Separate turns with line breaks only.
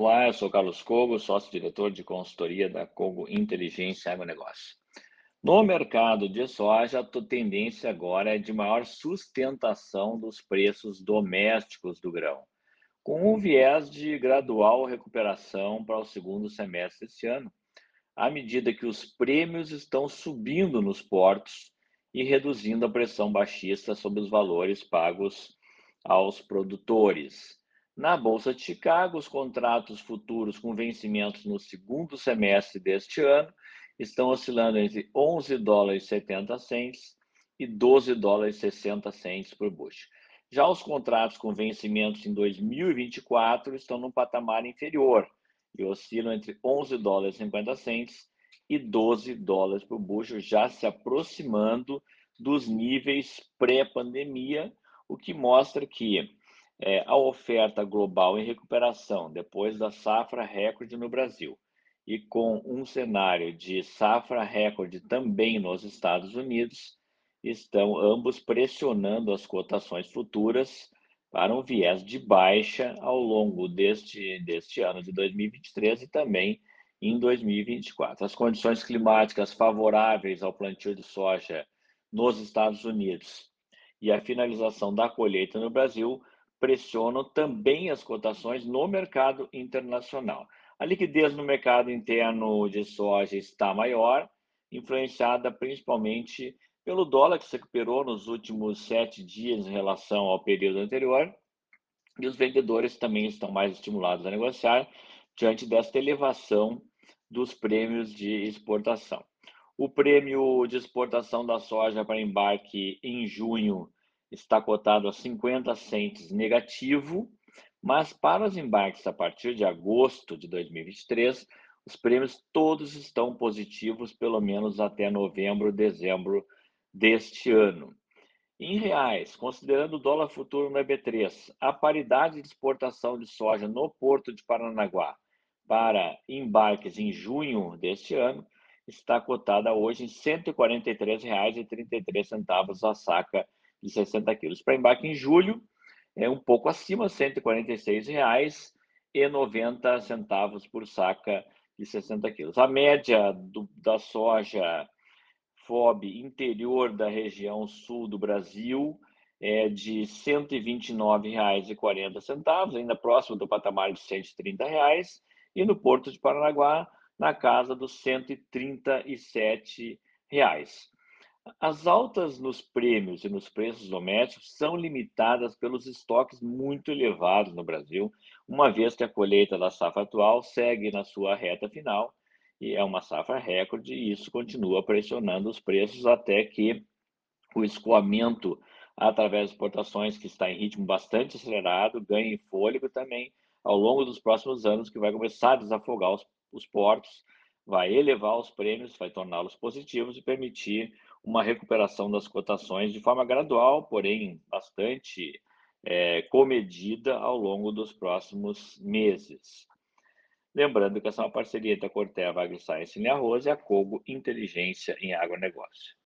Olá, eu sou Carlos Cogo, sócio-diretor de consultoria da Cogo Inteligência Agronegócio. No mercado de soja, a tendência agora é de maior sustentação dos preços domésticos do grão, com um viés de gradual recuperação para o segundo semestre deste ano, à medida que os prêmios estão subindo nos portos e reduzindo a pressão baixista sobre os valores pagos aos produtores. Na Bolsa de Chicago, os contratos futuros com vencimentos no segundo semestre deste ano estão oscilando entre 11 dólares e 70 cents e 12 dólares e 60 cents por bushel. Já os contratos com vencimentos em 2024 estão num patamar inferior e oscilam entre 11 dólares e 50 cents e 12 dólares por bushel, já se aproximando dos níveis pré-pandemia, o que mostra que é, a oferta global em recuperação depois da safra recorde no Brasil e com um cenário de safra recorde também nos Estados Unidos, estão ambos pressionando as cotações futuras para um viés de baixa ao longo deste, deste ano de 2023 e também em 2024. As condições climáticas favoráveis ao plantio de soja nos Estados Unidos e a finalização da colheita no Brasil pressionam também as cotações no mercado internacional. A liquidez no mercado interno de soja está maior, influenciada principalmente pelo dólar que se recuperou nos últimos sete dias em relação ao período anterior, e os vendedores também estão mais estimulados a negociar diante desta elevação dos prêmios de exportação. O prêmio de exportação da soja para embarque em junho está cotado a 50 centes negativo, mas para os embarques a partir de agosto de 2023, os prêmios todos estão positivos, pelo menos até novembro, dezembro deste ano. Em reais, considerando o dólar futuro no EB3, a paridade de exportação de soja no Porto de Paranaguá para embarques em junho deste ano está cotada hoje em R$ 143,33 a saca de 60 quilos. Para embarque em julho, é um pouco acima, R$ 146,90 por saca de 60 quilos. A média do, da soja FOB interior da região sul do Brasil é de R$ 129,40, ainda próximo do patamar de 130 reais, e no Porto de Paranaguá, na casa dos R$ 137. As altas nos prêmios e nos preços domésticos são limitadas pelos estoques muito elevados no Brasil, uma vez que a colheita da safra atual segue na sua reta final e é uma safra recorde, e isso continua pressionando os preços até que o escoamento através de exportações, que está em ritmo bastante acelerado, ganhe fôlego também ao longo dos próximos anos, que vai começar a desafogar os, os portos, vai elevar os prêmios, vai torná-los positivos e permitir uma recuperação das cotações de forma gradual, porém bastante é, comedida ao longo dos próximos meses. Lembrando que essa é uma parceria entre a Corteva AgriScience em arroz e a Cogo Inteligência em agronegócio.